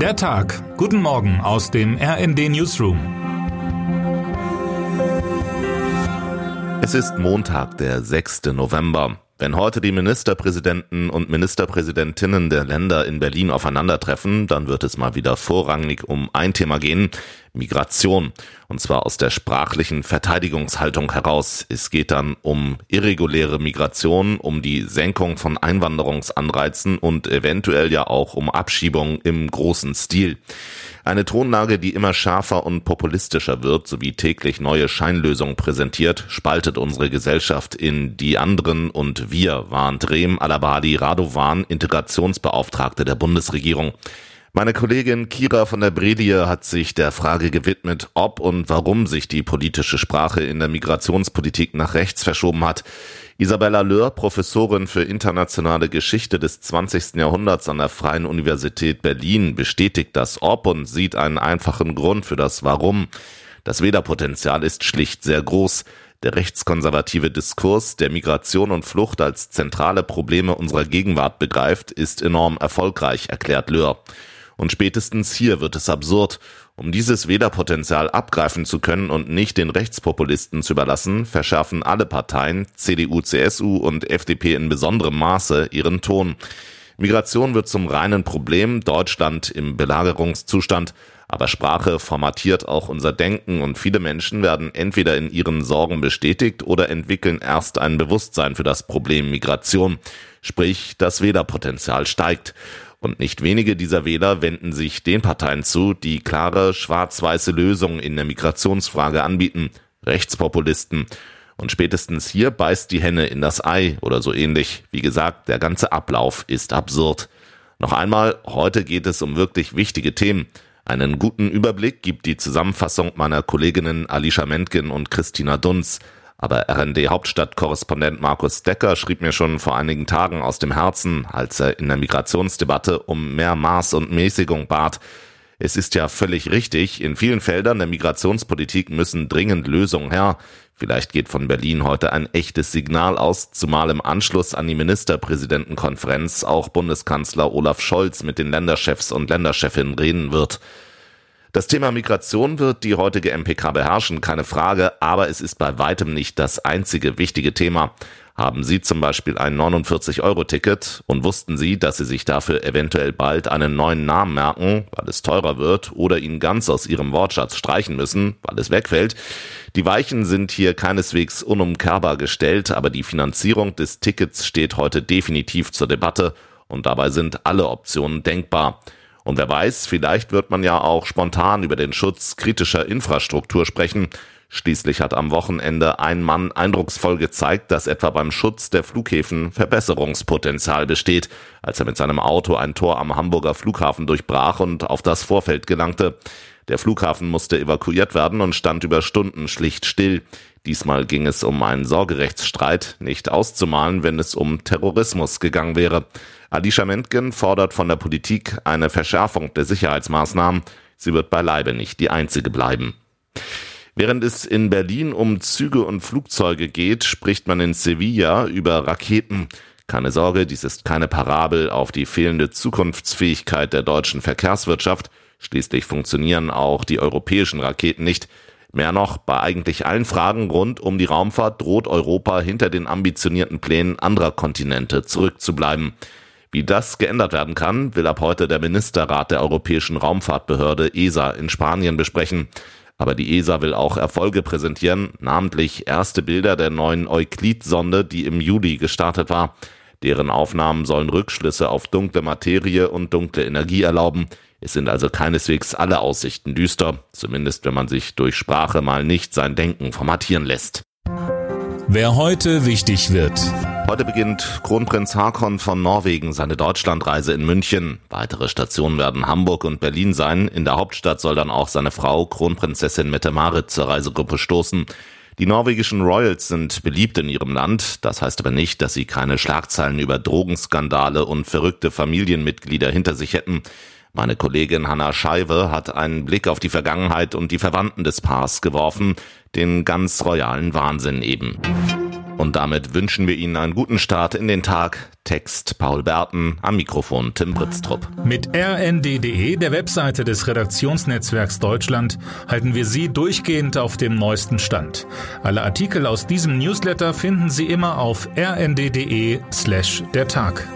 Der Tag. Guten Morgen aus dem RND Newsroom. Es ist Montag, der 6. November. Wenn heute die Ministerpräsidenten und Ministerpräsidentinnen der Länder in Berlin aufeinandertreffen, dann wird es mal wieder vorrangig um ein Thema gehen, Migration. Und zwar aus der sprachlichen Verteidigungshaltung heraus. Es geht dann um irreguläre Migration, um die Senkung von Einwanderungsanreizen und eventuell ja auch um Abschiebung im großen Stil. Eine Tonlage, die immer schärfer und populistischer wird, sowie täglich neue Scheinlösungen präsentiert, spaltet unsere Gesellschaft in die anderen und wir, warnt Rehm Alabadi Radovan, Integrationsbeauftragte der Bundesregierung. Meine Kollegin Kira von der Bredie hat sich der Frage gewidmet, ob und warum sich die politische Sprache in der Migrationspolitik nach rechts verschoben hat. Isabella Löhr, Professorin für internationale Geschichte des 20. Jahrhunderts an der Freien Universität Berlin, bestätigt das Ob und sieht einen einfachen Grund für das Warum. Das Wählerpotenzial ist schlicht sehr groß. Der rechtskonservative Diskurs, der Migration und Flucht als zentrale Probleme unserer Gegenwart begreift, ist enorm erfolgreich, erklärt Löhr. Und spätestens hier wird es absurd. Um dieses Wählerpotenzial abgreifen zu können und nicht den Rechtspopulisten zu überlassen, verschärfen alle Parteien, CDU, CSU und FDP in besonderem Maße, ihren Ton. Migration wird zum reinen Problem, Deutschland im Belagerungszustand, aber Sprache formatiert auch unser Denken und viele Menschen werden entweder in ihren Sorgen bestätigt oder entwickeln erst ein Bewusstsein für das Problem Migration. Sprich, das Wählerpotenzial steigt. Und nicht wenige dieser Wähler wenden sich den Parteien zu, die klare schwarz-weiße Lösungen in der Migrationsfrage anbieten, Rechtspopulisten. Und spätestens hier beißt die Henne in das Ei oder so ähnlich. Wie gesagt, der ganze Ablauf ist absurd. Noch einmal, heute geht es um wirklich wichtige Themen. Einen guten Überblick gibt die Zusammenfassung meiner Kolleginnen Alicia Mentgen und Christina Dunz. Aber RND-Hauptstadtkorrespondent Markus Decker schrieb mir schon vor einigen Tagen aus dem Herzen, als er in der Migrationsdebatte um mehr Maß und Mäßigung bat. Es ist ja völlig richtig, in vielen Feldern der Migrationspolitik müssen dringend Lösungen her. Vielleicht geht von Berlin heute ein echtes Signal aus, zumal im Anschluss an die Ministerpräsidentenkonferenz auch Bundeskanzler Olaf Scholz mit den Länderchefs und Länderchefinnen reden wird. Das Thema Migration wird die heutige MPK beherrschen, keine Frage, aber es ist bei weitem nicht das einzige wichtige Thema. Haben Sie zum Beispiel ein 49-Euro-Ticket und wussten Sie, dass Sie sich dafür eventuell bald einen neuen Namen merken, weil es teurer wird oder ihn ganz aus Ihrem Wortschatz streichen müssen, weil es wegfällt? Die Weichen sind hier keineswegs unumkehrbar gestellt, aber die Finanzierung des Tickets steht heute definitiv zur Debatte und dabei sind alle Optionen denkbar. Und wer weiß, vielleicht wird man ja auch spontan über den Schutz kritischer Infrastruktur sprechen. Schließlich hat am Wochenende ein Mann eindrucksvoll gezeigt, dass etwa beim Schutz der Flughäfen Verbesserungspotenzial besteht, als er mit seinem Auto ein Tor am Hamburger Flughafen durchbrach und auf das Vorfeld gelangte. Der Flughafen musste evakuiert werden und stand über Stunden schlicht still. Diesmal ging es um einen Sorgerechtsstreit, nicht auszumalen, wenn es um Terrorismus gegangen wäre. Alicia Mentgen fordert von der Politik eine Verschärfung der Sicherheitsmaßnahmen. Sie wird beileibe nicht die einzige bleiben. Während es in Berlin um Züge und Flugzeuge geht, spricht man in Sevilla über Raketen. Keine Sorge, dies ist keine Parabel auf die fehlende Zukunftsfähigkeit der deutschen Verkehrswirtschaft. Schließlich funktionieren auch die europäischen Raketen nicht. Mehr noch, bei eigentlich allen Fragen rund um die Raumfahrt droht Europa hinter den ambitionierten Plänen anderer Kontinente zurückzubleiben. Wie das geändert werden kann, will ab heute der Ministerrat der Europäischen Raumfahrtbehörde ESA in Spanien besprechen. Aber die ESA will auch Erfolge präsentieren, namentlich erste Bilder der neuen Euklid-Sonde, die im Juli gestartet war. Deren Aufnahmen sollen Rückschlüsse auf dunkle Materie und dunkle Energie erlauben. Es sind also keineswegs alle Aussichten düster, zumindest wenn man sich durch Sprache mal nicht sein Denken formatieren lässt. Wer heute wichtig wird. Heute beginnt Kronprinz Haakon von Norwegen seine Deutschlandreise in München. Weitere Stationen werden Hamburg und Berlin sein. In der Hauptstadt soll dann auch seine Frau Kronprinzessin Mette-Marit zur Reisegruppe stoßen. Die norwegischen Royals sind beliebt in ihrem Land. Das heißt aber nicht, dass sie keine Schlagzeilen über Drogenskandale und verrückte Familienmitglieder hinter sich hätten. Meine Kollegin Hanna Scheibe hat einen Blick auf die Vergangenheit und die Verwandten des Paars geworfen, den ganz royalen Wahnsinn eben. Und damit wünschen wir Ihnen einen guten Start in den Tag. Text Paul Berten, am Mikrofon Tim Britztrup. Mit rnd.de, der Webseite des Redaktionsnetzwerks Deutschland, halten wir Sie durchgehend auf dem neuesten Stand. Alle Artikel aus diesem Newsletter finden Sie immer auf rnd.de slash der Tag.